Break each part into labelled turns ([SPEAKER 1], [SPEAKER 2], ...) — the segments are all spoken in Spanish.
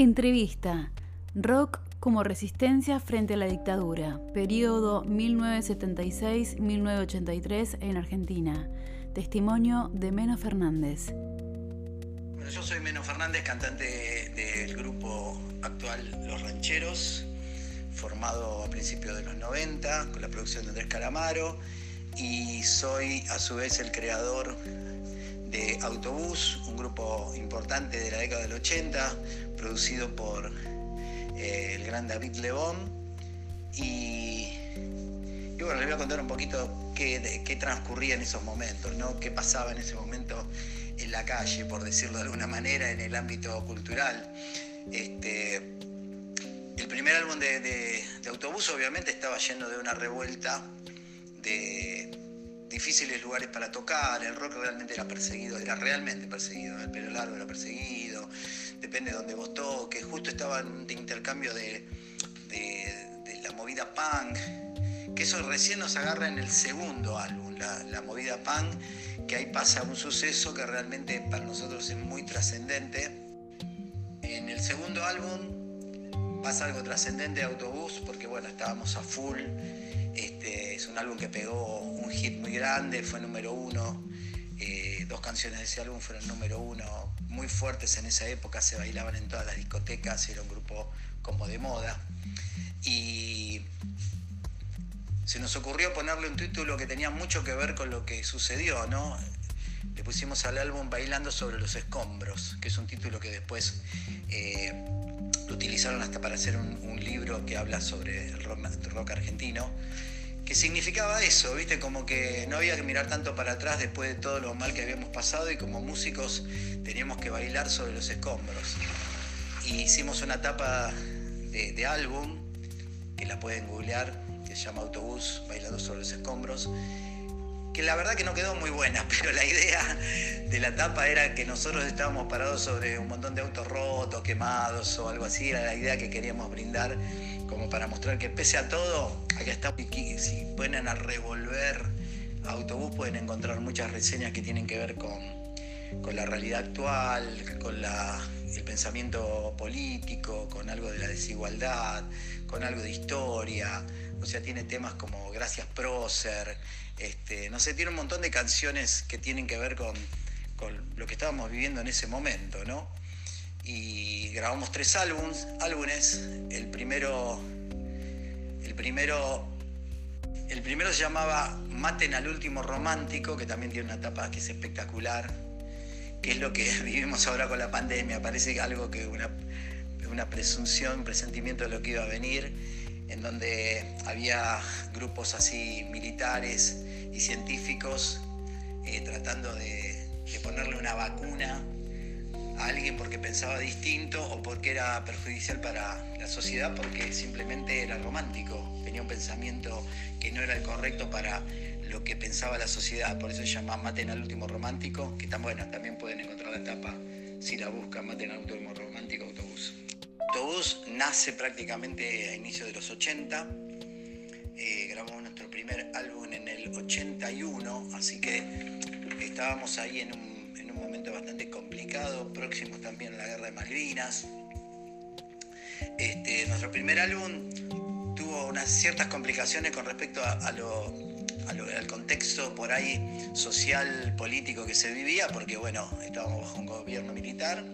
[SPEAKER 1] Entrevista. Rock como resistencia frente a la dictadura. Periodo 1976-1983 en Argentina. Testimonio de Meno Fernández.
[SPEAKER 2] Bueno, yo soy Meno Fernández, cantante del grupo actual Los Rancheros, formado a principios de los 90 con la producción de Andrés Calamaro y soy a su vez el creador de Autobús, un grupo importante de la década del 80, producido por eh, el gran David Lebón. Y, bueno, les voy a contar un poquito qué, qué, transcurría en esos momentos, ¿no? qué pasaba en ese momento en la calle, por decirlo de alguna manera, en el ámbito cultural. Este, el primer álbum de, de Autobús obviamente estaba lleno de una revuelta de difíciles lugares para tocar, el rock realmente era perseguido, era realmente perseguido, el pelo largo era perseguido, depende de donde vos toques, justo estaba en un intercambio de, la movida punk, que eso recién nos agarra en el segundo álbum, la, movida punk, que ahí pasa un suceso que realmente para nosotros es muy trascendente. En el segundo álbum pasa algo trascendente de Autobús, porque bueno, estábamos a full este, es un álbum que pegó un hit muy grande, fue número uno. Eh, dos canciones de ese álbum fueron número uno, muy fuertes en esa época, se bailaban en todas las discotecas, era un grupo como de moda. Y se nos ocurrió ponerle un título que tenía mucho que ver con lo que sucedió, ¿no? Le pusimos al álbum Bailando sobre los escombros, que es un título que después eh, lo utilizaron hasta para hacer un, libro que habla sobre el rock, argentino, que significaba eso, ¿viste? Como que no había que mirar tanto para atrás después de todo lo mal que habíamos pasado y como músicos teníamos que bailar sobre los escombros. Y hicimos una tapa de, de álbum, que la pueden googlear, que se llama Autobús, Bailando sobre los escombros que la verdad que no quedó muy buena, pero la idea de la tapa era que nosotros estábamos parados sobre un montón de autos rotos, quemados o algo así, era la idea que queríamos brindar como para mostrar que pese a todo, acá está, si pueden a revolver autobús pueden encontrar muchas reseñas que tienen que ver con, con la realidad actual, con el pensamiento político, con algo de la desigualdad, con algo de historia, o sea, tiene temas como Gracias Prócer, este, no sé, tiene un montón de canciones que tienen que ver con, lo que estábamos viviendo en ese momento, ¿no? Y grabamos tres álbumes. El primero, el primero, el primero se llamaba Maten al último romántico, que también tiene una etapa que es espectacular, que es lo que vivimos ahora con la pandemia. Parece algo que una, una presunción, un presentimiento de lo que iba a venir en donde había grupos así militares y científicos eh, tratando de, ponerle una vacuna a alguien porque pensaba distinto o porque era perjudicial para la sociedad porque simplemente era romántico, tenía un pensamiento que no era el correcto para lo que pensaba la sociedad, por eso se llama Maten al último romántico, que tan bueno, también pueden encontrar la etapa si la buscan, Maten al último romántico autobús. Autobús nace prácticamente a inicios de los 80. Eh, grabamos nuestro primer álbum en el 81, así que estábamos ahí en un, momento bastante complicado, próximos también a la guerra de Malvinas. Este, nuestro primer álbum tuvo unas ciertas complicaciones con respecto a, lo, al contexto por ahí social, político que se vivía, porque bueno, estábamos bajo un gobierno militar.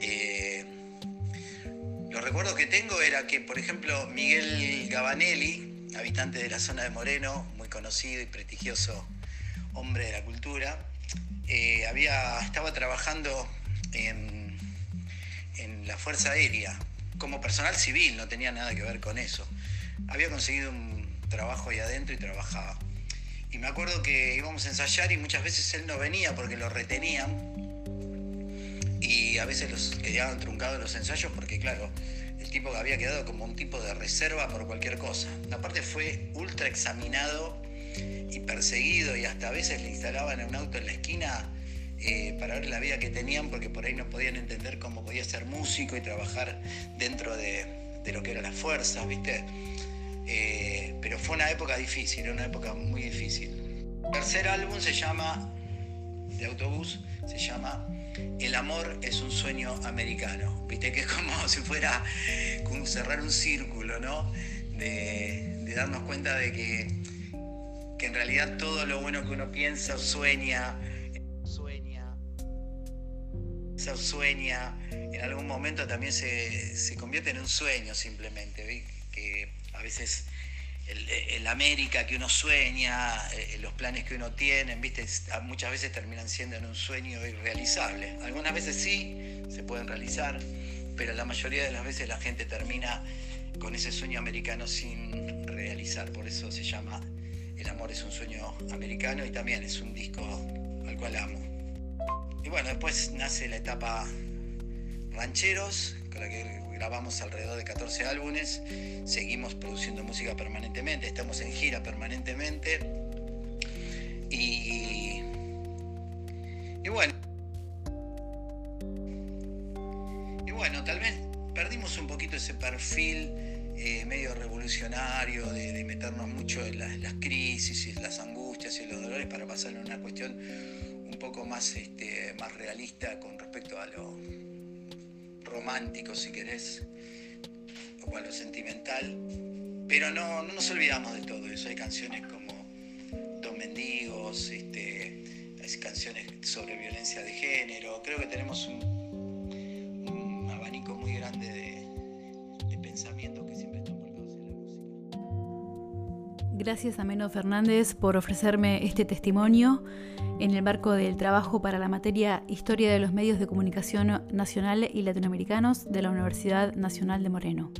[SPEAKER 2] Eh, los recuerdos que tengo era que, por ejemplo, Miguel Gabanelli, habitante de la zona de Moreno, muy conocido y prestigioso hombre de la cultura, eh, había, estaba trabajando en, en la Fuerza Aérea como personal civil, no tenía nada que ver con eso. Había conseguido un trabajo ahí adentro y trabajaba. Y me acuerdo que íbamos a ensayar y muchas veces él no venía porque lo retenían y a veces los quedaban truncados los ensayos porque, claro, el tipo había quedado como un tipo de reserva por cualquier cosa. Aparte fue ultra examinado y perseguido y hasta a veces le instalaban un auto en la esquina eh, para ver la vida que tenían porque por ahí no podían entender cómo podía ser músico y trabajar dentro de, lo que eran las fuerzas, ¿viste? Eh, pero fue una época difícil, una época muy difícil. El tercer álbum se llama, de autobús, se llama el amor es un sueño americano. Viste que es como si fuera como cerrar un círculo, ¿no? De, de darnos cuenta de que, que en realidad todo lo bueno que uno piensa o sueña, sueña, sueña, en algún momento también se, se convierte en un sueño simplemente. Que a veces el, América que uno sueña, eh, los planes que uno tiene, ¿viste? muchas veces terminan siendo en un sueño irrealizable. Algunas veces sí se pueden realizar, pero la mayoría de las veces la gente termina con ese sueño americano sin realizar. Por eso se llama El amor es un sueño americano y también es un disco al cual amo. Y bueno, después nace la etapa Rancheros, con la que grabamos alrededor de 14 álbumes, seguimos produciendo música permanentemente, estamos en gira permanentemente. Y, bueno. Y bueno, tal vez perdimos un poquito ese perfil eh, medio revolucionario de, meternos mucho en, las crisis y las angustias y los dolores para pasar a una cuestión un poco más, este, más realista con respecto a lo, romántico, si querés, o a lo sentimental. Pero no, no nos olvidamos de todo eso. Hay canciones como Dos Mendigos, este, hay canciones sobre violencia de género. Creo que tenemos un,
[SPEAKER 1] Gracias a Meno Fernández por ofrecerme este testimonio en el marco del trabajo para la materia Historia de los Medios de Comunicación Nacional y Latinoamericanos de la Universidad Nacional de Moreno.